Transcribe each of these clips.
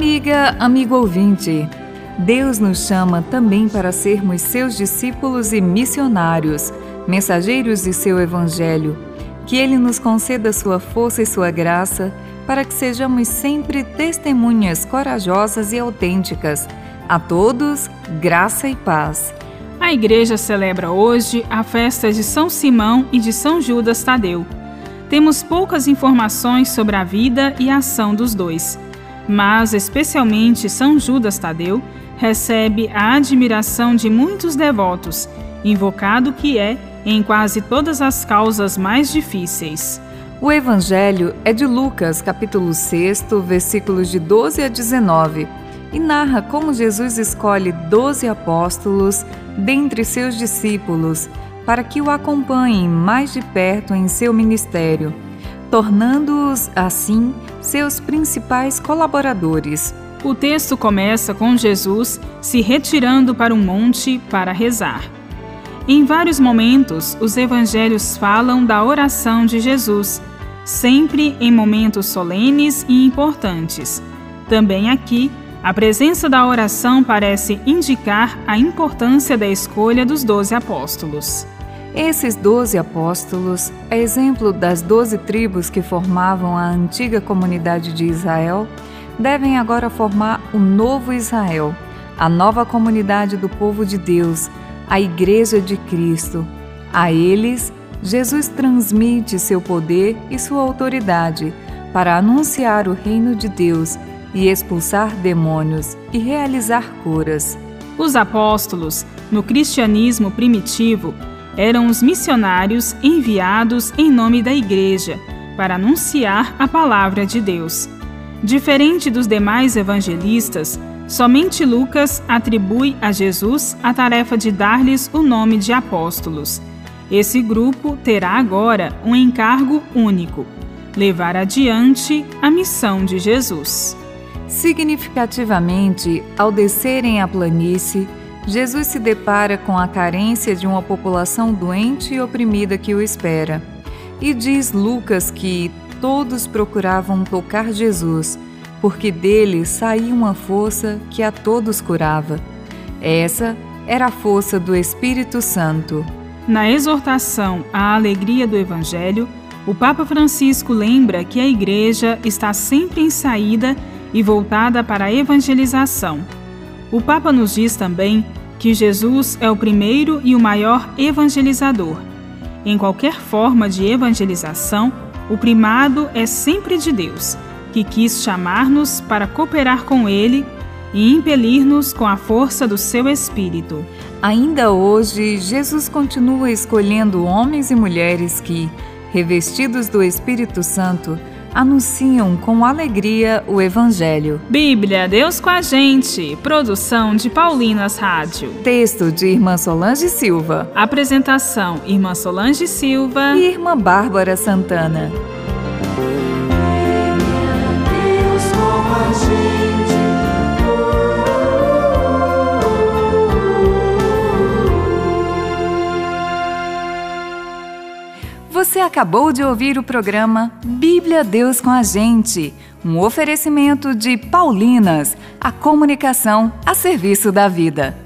Amiga, amigo ouvinte, Deus nos chama também para sermos seus discípulos e missionários, mensageiros de seu Evangelho. Que Ele nos conceda sua força e sua graça para que sejamos sempre testemunhas corajosas e autênticas. A todos, graça e paz. A igreja celebra hoje a festa de São Simão e de São Judas Tadeu. Temos poucas informações sobre a vida e a ação dos dois, mas especialmente São Judas Tadeu recebe a admiração de muitos devotos, invocado que é em quase todas as causas mais difíceis. O Evangelho é de Lucas, capítulo 6, versículos de 12 a 19, e narra como Jesus escolhe doze apóstolos dentre seus discípulos para que o acompanhem mais de perto em seu ministério, tornando-os, assim, seus principais colaboradores. O texto começa com Jesus se retirando para um monte para rezar. Em vários momentos, os evangelhos falam da oração de Jesus, sempre em momentos solenes e importantes. Também aqui, a presença da oração parece indicar a importância da escolha dos doze apóstolos. Esses doze apóstolos, a exemplo das doze tribos que formavam a antiga comunidade de Israel, devem agora formar o novo Israel, a nova comunidade do povo de Deus, a Igreja de Cristo. A eles, Jesus transmite seu poder e sua autoridade para anunciar o reino de Deus e expulsar demônios e realizar curas. Os apóstolos, no cristianismo primitivo, eram os missionários enviados em nome da Igreja para anunciar a palavra de Deus. Diferente dos demais evangelistas, somente Lucas atribui a Jesus a tarefa de dar-lhes o nome de apóstolos. Esse grupo terá agora um encargo único: levar adiante a missão de Jesus. Significativamente, ao descerem a planície, Jesus se depara com a carência de uma população doente e oprimida que o espera. E diz Lucas que todos procuravam tocar Jesus, porque dele saía uma força que a todos curava. Essa era a força do Espírito Santo. Na exortação à alegria do Evangelho, o Papa Francisco lembra que a Igreja está sempre em saída e voltada para a evangelização. O Papa nos diz também que Jesus é o primeiro e o maior evangelizador. Em qualquer forma de evangelização, o primado é sempre de Deus, que quis chamar-nos para cooperar com Ele e impelir-nos com a força do seu Espírito. Ainda hoje, Jesus continua escolhendo homens e mulheres que, revestidos do Espírito Santo, anunciam com alegria o Evangelho. Bíblia, Deus com a gente. Produção de Paulinas Rádio. Texto de Irmã Solange Silva. Apresentação: Irmã Solange Silva e Irmã Bárbara Santana. Você acabou de ouvir o programa Bíblia Deus com a Gente, um oferecimento de Paulinas, a comunicação a serviço da vida.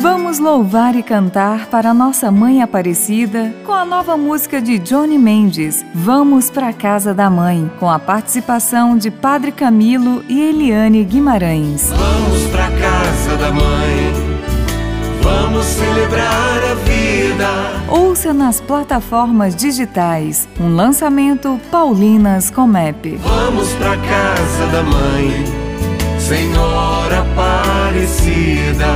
Vamos louvar e cantar para nossa Mãe Aparecida com a nova música de Johnny Mendes, Vamos para Casa da Mãe, com a participação de Padre Camilo e Eliane Guimarães. Vamos para casa da mãe, vamos celebrar vida. Ouça nas plataformas digitais um lançamento Paulinas Comep. Vamos pra casa da mãe, Senhora Aparecida.